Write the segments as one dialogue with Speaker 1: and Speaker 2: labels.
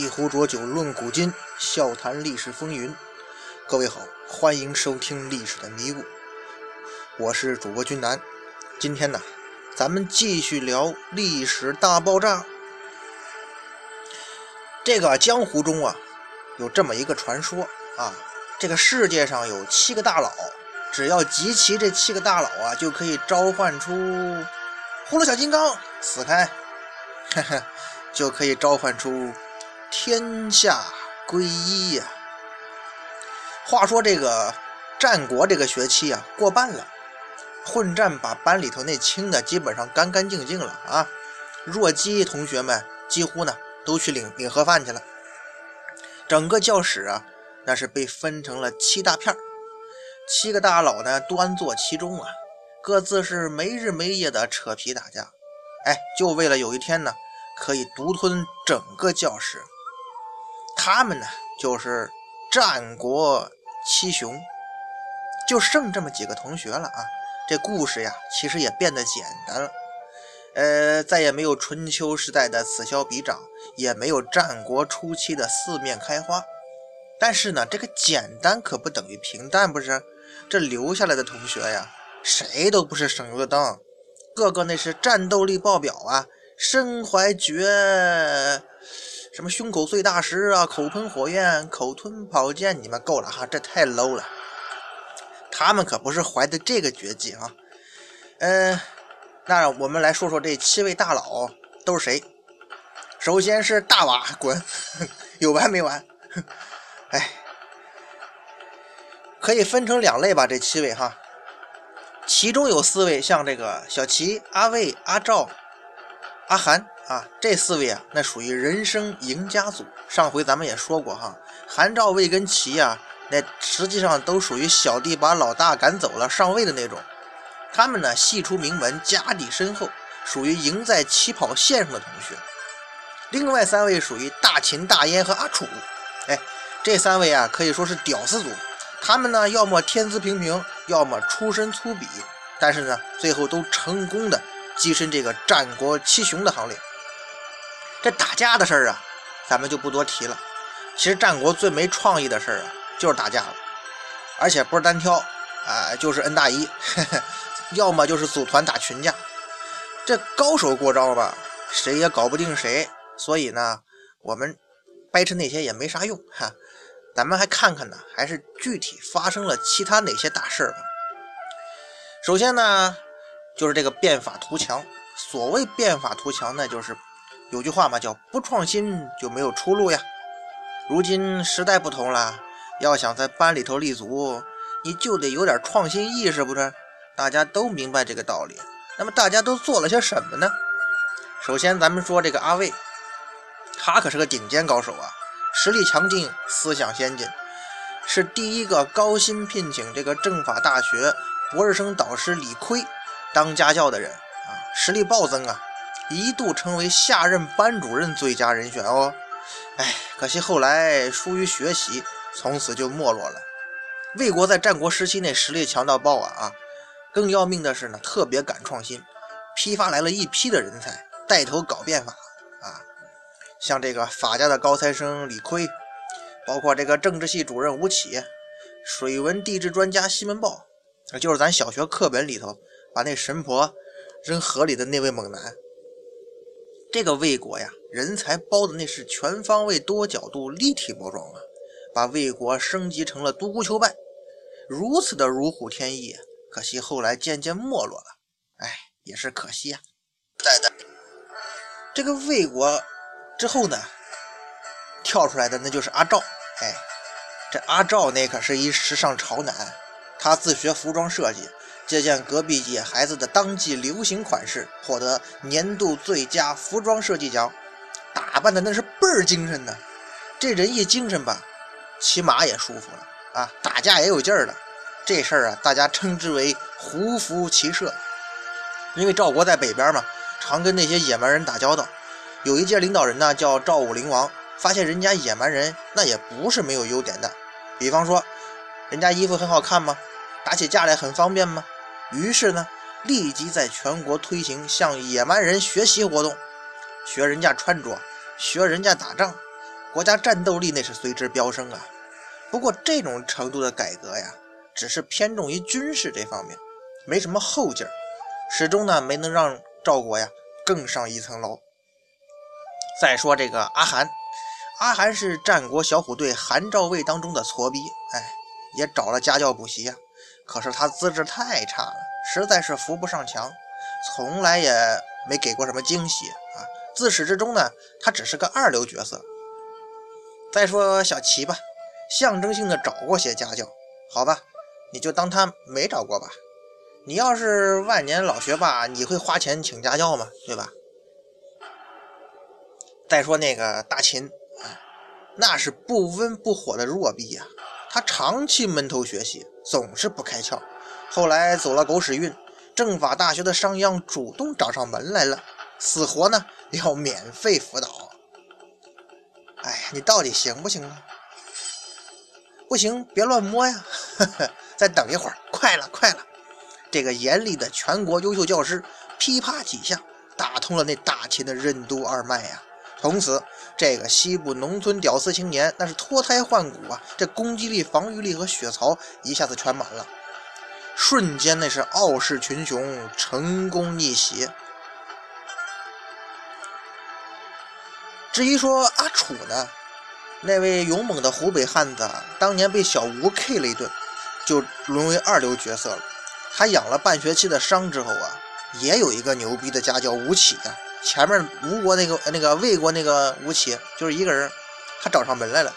Speaker 1: 一壶浊酒论古今，笑谈历史风云。各位好，欢迎收听《历史的迷雾》，我是主播君南。今天呢，咱们继续聊历史大爆炸。这个江湖中啊，有这么一个传说啊，这个世界上有七个大佬，只要集齐这七个大佬啊，就可以召唤出葫芦小金刚，死开，哈哈，就可以召唤出。天下归一呀！话说这个战国这个学期啊，过半了，混战把班里头那清的基本上干干净净了啊。弱鸡同学们几乎呢都去领领盒饭去了。整个教室啊，那是被分成了七大片七个大佬呢端坐其中啊，各自是没日没夜的扯皮打架，哎，就为了有一天呢可以独吞整个教室。他们呢，就是战国七雄，就剩这么几个同学了啊。这故事呀，其实也变得简单了。呃，再也没有春秋时代的此消彼长，也没有战国初期的四面开花。但是呢，这个简单可不等于平淡，不是？这留下来的同学呀，谁都不是省油的灯，个个那是战斗力爆表啊，身怀绝。什么胸口碎大石啊，口喷火焰，口吞宝剑，你们够了哈，这太 low 了。他们可不是怀的这个绝技啊。嗯，那我们来说说这七位大佬都是谁。首先是大瓦滚，有完没完？哎，可以分成两类吧，这七位哈。其中有四位像这个小齐、阿卫、阿赵、阿涵。啊，这四位啊，那属于人生赢家组。上回咱们也说过哈，韩赵魏跟齐呀，那实际上都属于小弟把老大赶走了上位的那种。他们呢，系出名门，家底深厚，属于赢在起跑线上的同学。另外三位属于大秦、大燕和阿楚。哎，这三位啊，可以说是屌丝组。他们呢，要么天资平平，要么出身粗鄙，但是呢，最后都成功的跻身这个战国七雄的行列。这打架的事儿啊，咱们就不多提了。其实战国最没创意的事儿啊，就是打架了，而且不是单挑，啊，就是 N 大一，要么就是组团打群架。这高手过招吧，谁也搞不定谁。所以呢，我们掰扯那些也没啥用哈。咱们还看看呢，还是具体发生了其他哪些大事吧。首先呢，就是这个变法图强。所谓变法图强，那就是。有句话嘛，叫不创新就没有出路呀。如今时代不同了，要想在班里头立足，你就得有点创新意识，不是？大家都明白这个道理。那么大家都做了些什么呢？首先，咱们说这个阿魏，他可是个顶尖高手啊，实力强劲，思想先进，是第一个高薪聘请这个政法大学博士生导师李亏当家教的人啊，实力暴增啊。一度成为下任班主任最佳人选哦，哎，可惜后来疏于学习，从此就没落了。魏国在战国时期内实力强到爆啊啊！更要命的是呢，特别敢创新，批发来了一批的人才，带头搞变法啊。像这个法家的高材生李悝，包括这个政治系主任吴起，水文地质专家西门豹，就是咱小学课本里头把那神婆扔河里的那位猛男。这个魏国呀，人才包的那是全方位、多角度、立体包装啊，把魏国升级成了独孤求败，如此的如虎添翼。可惜后来渐渐没落了，哎，也是可惜呀。在的这个魏国之后呢，跳出来的那就是阿赵。哎，这阿赵那可是一时尚潮男，他自学服装设计。借鉴隔壁野孩子的当季流行款式，获得年度最佳服装设计奖，打扮的那是倍儿精神呢。这人一精神吧，骑马也舒服了啊，打架也有劲儿了。这事儿啊，大家称之为胡服骑射。因为赵国在北边嘛，常跟那些野蛮人打交道。有一届领导人呢，叫赵武灵王，发现人家野蛮人那也不是没有优点的，比方说，人家衣服很好看吗？打起架来很方便吗？于是呢，立即在全国推行向野蛮人学习活动，学人家穿着，学人家打仗，国家战斗力那是随之飙升啊。不过这种程度的改革呀，只是偏重于军事这方面，没什么后劲儿，始终呢没能让赵国呀更上一层楼。再说这个阿含，阿含是战国小虎队韩赵魏当中的矬逼，哎，也找了家教补习呀，可是他资质太差了，实在是扶不上墙，从来也没给过什么惊喜啊。自始至终呢，他只是个二流角色。再说小齐吧，象征性的找过些家教，好吧，你就当他没找过吧。你要是万年老学霸，你会花钱请家教吗？对吧？再说那个大秦，那是不温不火的弱逼呀，他长期闷头学习，总是不开窍。后来走了狗屎运，政法大学的商鞅主动找上门来了，死活呢要免费辅导。哎呀，你到底行不行啊？不行，别乱摸呀！再等一会儿，快了，快了！这个严厉的全国优秀教师噼啪几下打通了那大秦的任督二脉呀。从此，这个西部农村屌丝青年那是脱胎换骨啊！这攻击力、防御力和血槽一下子全满了，瞬间那是傲视群雄，成功逆袭。至于说阿楚呢，那位勇猛的湖北汉子，当年被小吴 K 了一顿，就沦为二流角色了。他养了半学期的伤之后啊，也有一个牛逼的家教吴起啊。前面吴国那个那个魏国那个吴起，就是一个人，他找上门来了，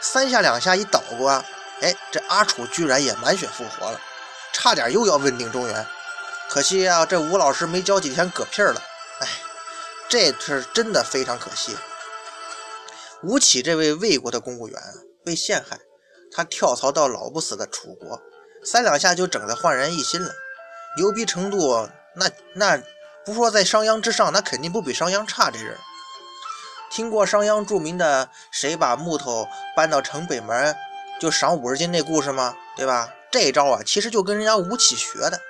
Speaker 1: 三下两下一捣鼓啊，哎，这阿楚居然也满血复活了，差点又要问鼎中原。可惜啊，这吴老师没教几天嗝屁了，哎。这是真的非常可惜。吴起这位魏国的公务员被陷害，他跳槽到老不死的楚国，三两下就整得焕然一新了，牛逼程度那那不说在商鞅之上，那肯定不比商鞅差。这人听过商鞅著名的“谁把木头搬到城北门就赏五十斤”那故事吗？对吧？这招啊，其实就跟人家吴起学的。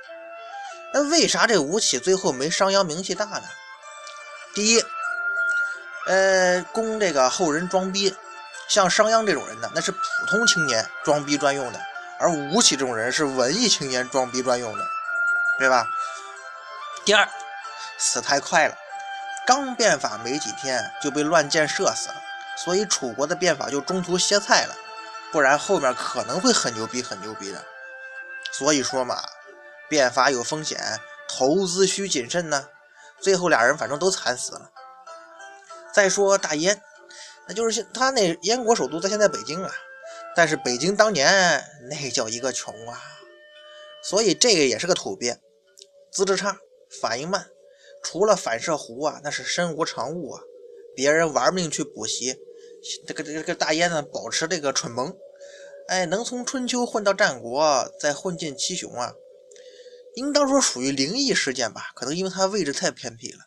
Speaker 1: 那为啥这吴起最后没商鞅名气大呢？第一，呃，供这个后人装逼，像商鞅这种人呢，那是普通青年装逼专用的；而吴起这种人是文艺青年装逼专用的，对吧？第二，死太快了，刚变法没几天就被乱箭射死了，所以楚国的变法就中途歇菜了，不然后面可能会很牛逼很牛逼的。所以说嘛，变法有风险，投资需谨慎呢。最后俩人反正都惨死了。再说大燕，那就是现他那燕国首都在现在北京啊，但是北京当年那叫一个穷啊，所以这个也是个土鳖，资质差，反应慢，除了反射弧啊，那是身无长物啊。别人玩命去补习，这个这个大燕呢，保持这个蠢萌，哎，能从春秋混到战国，再混进七雄啊。应当说属于灵异事件吧，可能因为它位置太偏僻了，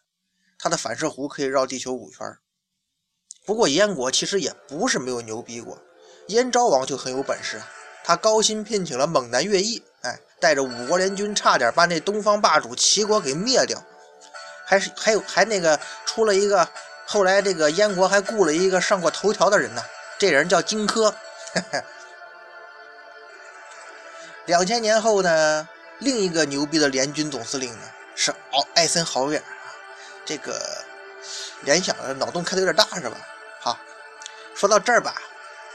Speaker 1: 它的反射弧可以绕地球五圈。不过燕国其实也不是没有牛逼过，燕昭王就很有本事，他高薪聘请了猛男乐毅，哎，带着五国联军，差点把那东方霸主齐国给灭掉，还是还有还那个出了一个，后来这个燕国还雇了一个上过头条的人呢，这人叫荆轲。两千年后呢？另一个牛逼的联军总司令呢，是奥艾森豪威尔啊。这个联想的脑洞开的有点大是吧？好，说到这儿吧，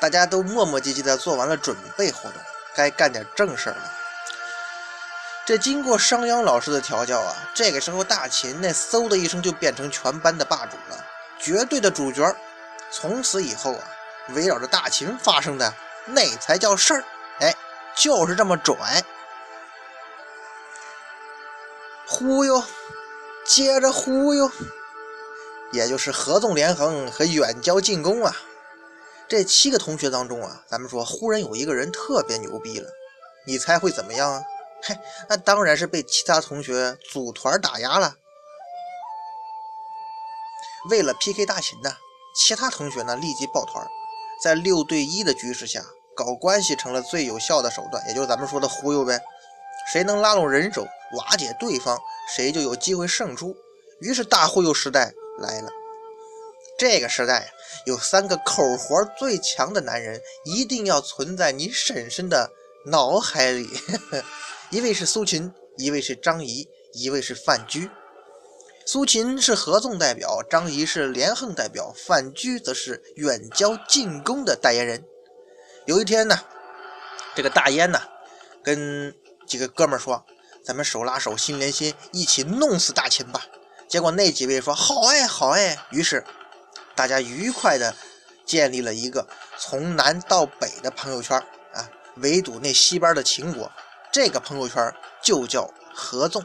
Speaker 1: 大家都磨磨唧唧的做完了准备活动，该干点正事儿了。这经过商鞅老师的调教啊，这个时候大秦那嗖的一声就变成全班的霸主了，绝对的主角。从此以后啊，围绕着大秦发生的那才叫事儿。哎，就是这么拽。忽悠，接着忽悠，也就是合纵连横和远交近攻啊。这七个同学当中啊，咱们说忽然有一个人特别牛逼了，你猜会怎么样啊？嘿，那当然是被其他同学组团打压了。为了 PK 大秦呢，其他同学呢立即抱团，在六对一的局势下搞关系成了最有效的手段，也就是咱们说的忽悠呗。谁能拉拢人手？瓦解对方，谁就有机会胜出。于是大忽悠时代来了。这个时代有三个口活最强的男人，一定要存在你婶婶的脑海里。一位是苏秦，一位是张仪，一位是范雎。苏秦是合纵代表，张仪是连横代表，范雎则是远交近攻的代言人。有一天呢，这个大燕呢，跟几个哥们说：“咱们手拉手，心连心，一起弄死大秦吧。”结果那几位说：“好哎，好哎。”于是。大家愉快地建立了一个从南到北的朋友圈，围堵那西边的秦国。这个朋友圈就叫合纵。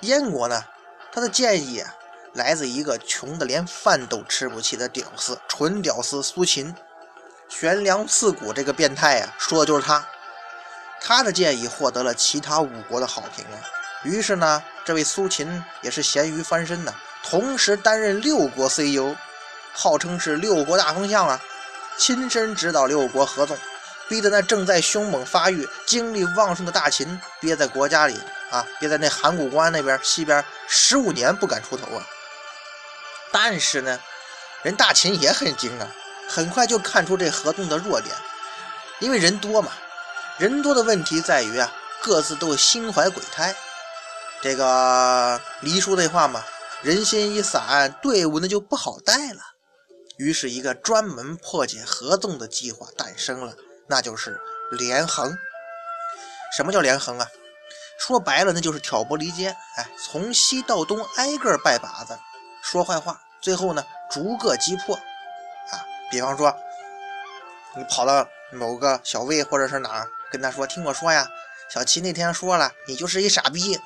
Speaker 1: 燕国呢，他的建议啊，来自一个穷的连饭都吃不起的屌丝，纯屌丝苏秦。悬梁刺股这个变态啊，说的就是他。他的建议获得了其他五国的好评啊。于是呢，这位苏秦也是咸鱼翻身呐。同时担任六国 CEO，号称是六国大风向啊，亲身指导六国合纵，逼得那正在凶猛发育、精力旺盛的大秦憋在国家里啊，憋在那函谷关那边西边十五年不敢出头啊。但是呢，人大秦也很精啊，很快就看出这合纵的弱点，因为人多嘛，人多的问题在于啊，各自都心怀鬼胎，这个黎叔那话嘛。人心一散，队伍那就不好带了。于是，一个专门破解合纵的计划诞生了，那就是连横。什么叫连横啊？说白了，那就是挑拨离间。哎，从西到东挨个拜把子，说坏话，最后呢，逐个击破。啊，比方说，你跑到某个小魏或者是哪儿，跟他说：“听我说呀，小齐那天说了，你就是一傻逼。”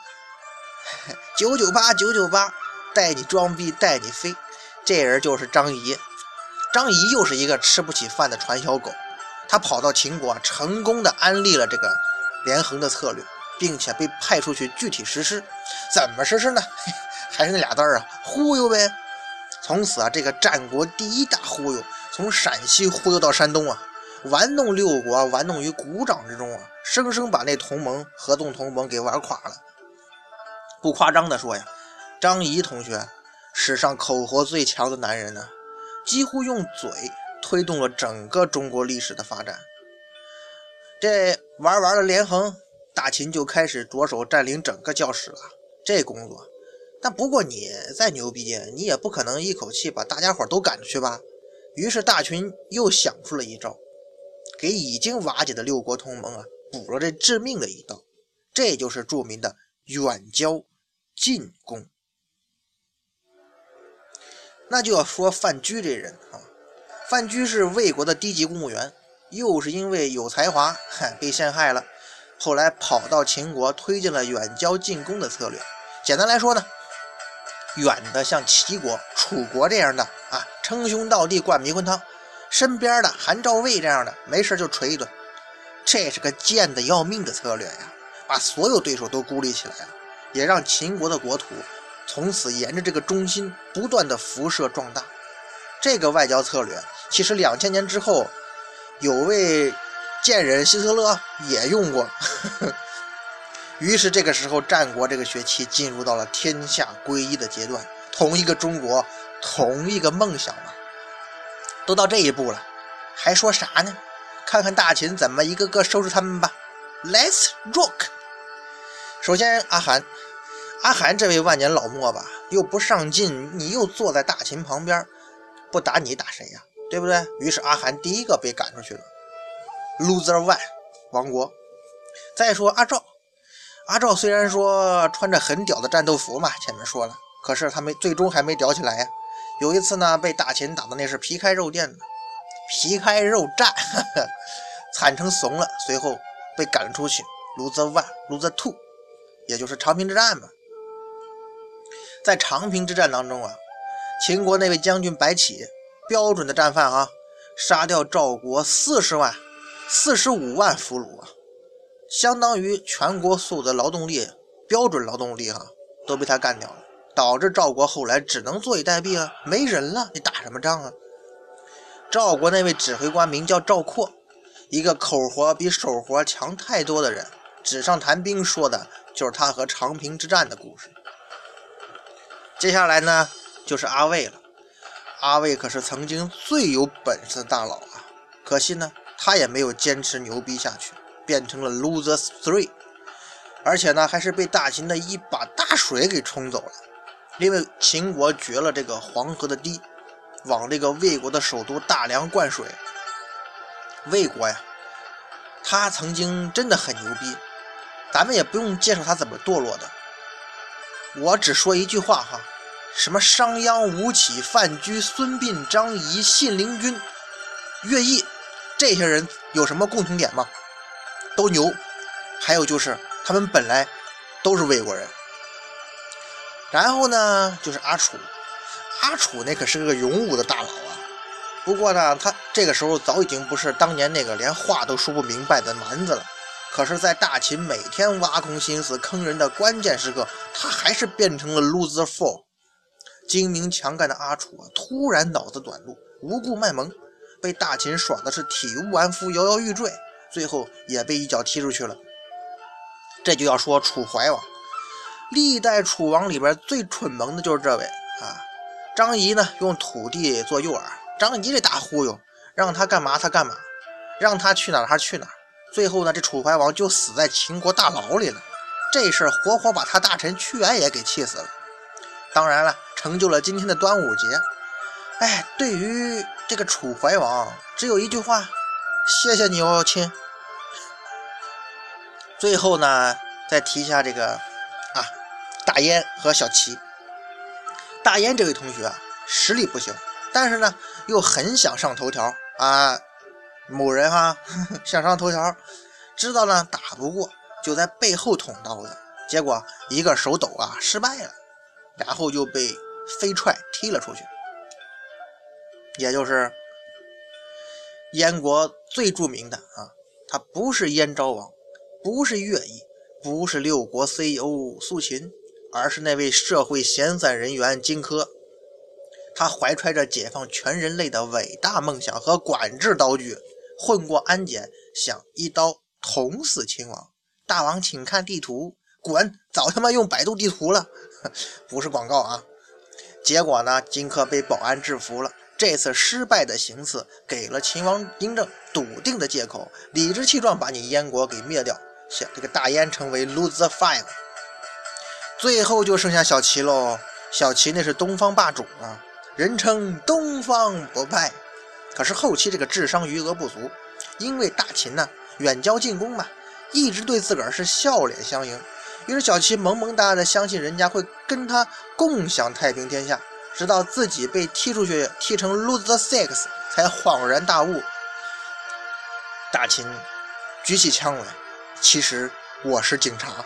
Speaker 1: 九九八，九九八。带你装逼，带你飞，这人就是张仪。张仪又是一个吃不起饭的传销狗，他跑到秦国，成功的安利了这个连横的策略，并且被派出去具体实施。怎么实施呢？还是那俩字儿啊，忽悠呗。从此啊，这个战国第一大忽悠，从陕西忽悠到山东啊，玩弄六国，玩弄于股掌之中啊，生生把那同盟合纵同盟给玩垮了。不夸张的说呀。张仪同学，史上口活最强的男人呢，几乎用嘴推动了整个中国历史的发展。这玩完了连横，大秦就开始着手占领整个教室了。这工作，但不过你再牛逼，你也不可能一口气把大家伙都赶出去吧？于是大秦又想出了一招，给已经瓦解的六国同盟啊补了这致命的一刀。这就是著名的远交近攻。那就要说范雎这人啊，范雎是魏国的低级公务员，又是因为有才华，嗨，被陷害了。后来跑到秦国，推进了远交近攻的策略。简单来说呢，远的像齐国、楚国这样的啊，称兄道弟灌迷魂汤；身边的韩赵魏这样的，没事就锤一顿。这是个贱的要命的策略呀，把所有对手都孤立起来了，也让秦国的国土。从此沿着这个中心不断的辐射壮大，这个外交策略其实两千年之后，有位贱人希特勒也用过。于是这个时候，战国这个学期进入到了天下归一的阶段，同一个中国，同一个梦想嘛。都到这一步了，还说啥呢？看看大秦怎么一个个收拾他们吧。Let's rock！首先，阿韩。阿韩这位万年老墨吧，又不上进，你又坐在大秦旁边，不打你打谁呀？对不对？于是阿汗第一个被赶出去了，loser one，王国。再说阿赵，阿赵虽然说穿着很屌的战斗服嘛，前面说了，可是他没最终还没屌起来呀。有一次呢，被大秦打的那是皮开肉绽的，皮开肉绽，惨成怂了，随后被赶了出去，loser one，loser two，也就是长平之战嘛。在长平之战当中啊，秦国那位将军白起，标准的战犯啊，杀掉赵国四十万、四十五万俘虏啊，相当于全国所有的劳动力，标准劳动力哈，都被他干掉了，导致赵国后来只能坐以待毙啊，没人了，你打什么仗啊？赵国那位指挥官名叫赵括，一个口活比手活强太多的人，纸上谈兵说的就是他和长平之战的故事。接下来呢，就是阿魏了。阿魏可是曾经最有本事的大佬啊，可惜呢，他也没有坚持牛逼下去，变成了 loser three，而且呢，还是被大秦的一把大水给冲走了。因为秦国掘了这个黄河的堤，往这个魏国的首都大梁灌水。魏国呀，他曾经真的很牛逼，咱们也不用介绍他怎么堕落的。我只说一句话哈，什么商鞅、吴起、范雎、孙膑、张仪、信陵君、乐毅，这些人有什么共同点吗？都牛。还有就是他们本来都是魏国人。然后呢，就是阿楚，阿楚那可是个勇武的大佬啊。不过呢，他这个时候早已经不是当年那个连话都说不明白的蛮子了。可是，在大秦每天挖空心思坑人的关键时刻，他还是变成了 loser for。精明强干的阿楚啊，突然脑子短路，无故卖萌，被大秦耍的是体无完肤、摇摇欲坠，最后也被一脚踢出去了。这就要说楚怀王，历代楚王里边最蠢萌的就是这位啊。张仪呢，用土地做诱饵。张仪这大忽悠，让他干嘛他干嘛，让他去哪儿他去哪儿。最后呢，这楚怀王就死在秦国大牢里了。这事儿活活把他大臣屈原也给气死了。当然了，成就了今天的端午节。哎，对于这个楚怀王，只有一句话：谢谢你哦，亲。最后呢，再提一下这个啊，大燕和小齐。大燕这位同学啊，实力不行。但是呢，又很想上头条啊！某人哈 想上头条，知道呢打不过，就在背后捅刀子，结果一个手抖啊失败了，然后就被飞踹踢了出去。也就是燕国最著名的啊，他不是燕昭王，不是乐毅，不是六国 CEO 苏秦，而是那位社会闲散人员荆轲。他怀揣着解放全人类的伟大梦想和管制刀具，混过安检，想一刀捅死秦王。大王，请看地图。滚！早他妈用百度地图了，不是广告啊。结果呢，荆轲被保安制服了。这次失败的行刺，给了秦王嬴政笃定的借口，理直气壮把你燕国给灭掉，想这个大燕成为 loser five。最后就剩下小齐喽。小齐那是东方霸主啊。人称东方不败，可是后期这个智商余额不足，因为大秦呢远交近攻嘛，一直对自个儿是笑脸相迎。于是小齐萌萌哒的相信人家会跟他共享太平天下，直到自己被踢出去，踢成 loser six，才恍然大悟。大秦举起枪来，其实我是警察。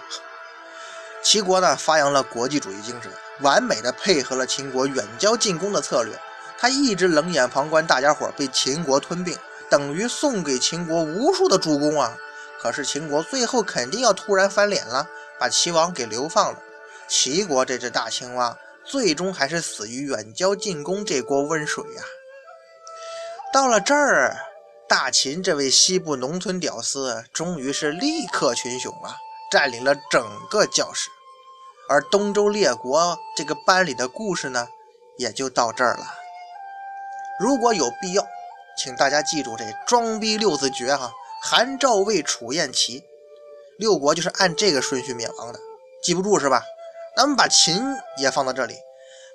Speaker 1: 齐国呢发扬了国际主义精神。完美的配合了秦国远交近攻的策略，他一直冷眼旁观大家伙被秦国吞并，等于送给秦国无数的助攻啊！可是秦国最后肯定要突然翻脸了，把齐王给流放了。齐国这只大青蛙最终还是死于远交近攻这锅温水呀！到了这儿，大秦这位西部农村屌丝终于是力克群雄啊，占领了整个教室。而东周列国这个班里的故事呢，也就到这儿了。如果有必要，请大家记住这装逼六字诀哈：韩、赵、魏、楚、燕、齐，六国就是按这个顺序灭亡的。记不住是吧？咱们把秦也放到这里：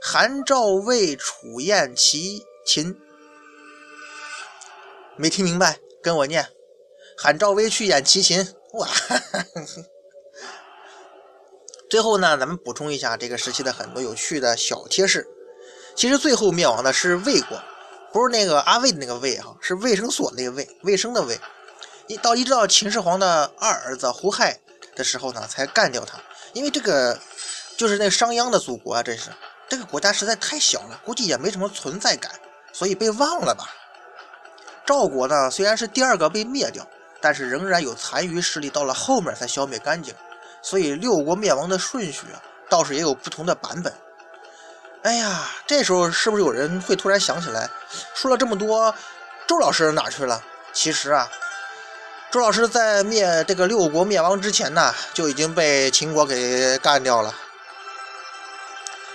Speaker 1: 韩、赵、魏、楚、燕、齐、秦。没听明白？跟我念：韩、赵、魏去演齐秦。哇！最后呢，咱们补充一下这个时期的很多有趣的小贴士。其实最后灭亡的是魏国，不是那个阿魏的那个魏哈，是卫生所那个卫，卫生的卫。一到一直到秦始皇的二儿子胡亥的时候呢，才干掉他。因为这个就是那商鞅的祖国啊，这是这个国家实在太小了，估计也没什么存在感，所以被忘了吧。赵国呢，虽然是第二个被灭掉，但是仍然有残余势力，到了后面才消灭干净。所以六国灭亡的顺序啊，倒是也有不同的版本。哎呀，这时候是不是有人会突然想起来，说了这么多，周老师哪去了？其实啊，周老师在灭这个六国灭亡之前呢，就已经被秦国给干掉了。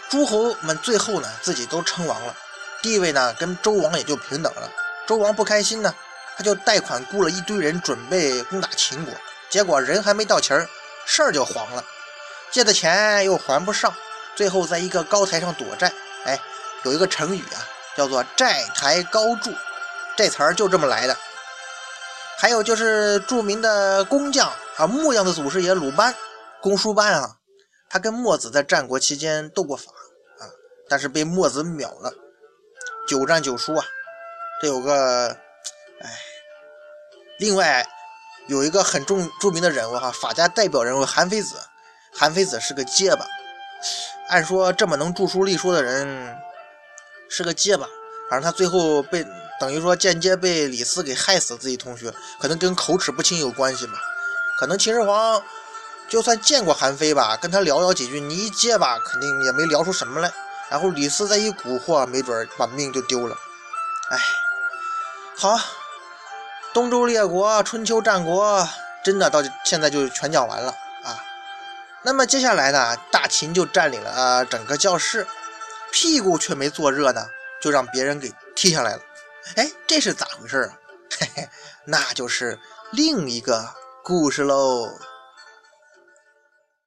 Speaker 1: 诸侯们最后呢，自己都称王了，地位呢跟周王也就平等了。周王不开心呢，他就贷款雇了一堆人准备攻打秦国，结果人还没到齐儿，事儿就黄了，借的钱又还不上，最后在一个高台上躲债。哎，有一个成语啊，叫做“债台高筑”，这词儿就这么来的。还有就是著名的工匠啊，木匠的祖师爷鲁班，公输班啊，他跟墨子在战国期间斗过法啊，但是被墨子秒了，九战九输啊。这有个，哎，另外有一个很重著名的人物哈，法家代表人物韩非子，韩非子是个结巴，按说这么能著书立说的人是个结巴，反正他最后被等于说间接被李斯给害死自己同学，可能跟口齿不清有关系吧。可能秦始皇就算见过韩非吧，跟他聊聊几句，你一结巴肯定也没聊出什么来，然后李斯再一蛊惑，没准把命就丢了，哎。好，东周列国、春秋战国，真的到现在就全讲完了啊。那么接下来呢，大秦就占领了啊整个教室，屁股却没坐热呢，就让别人给踢下来了。哎，这是咋回事啊？嘿嘿，那就是另一个故事喽。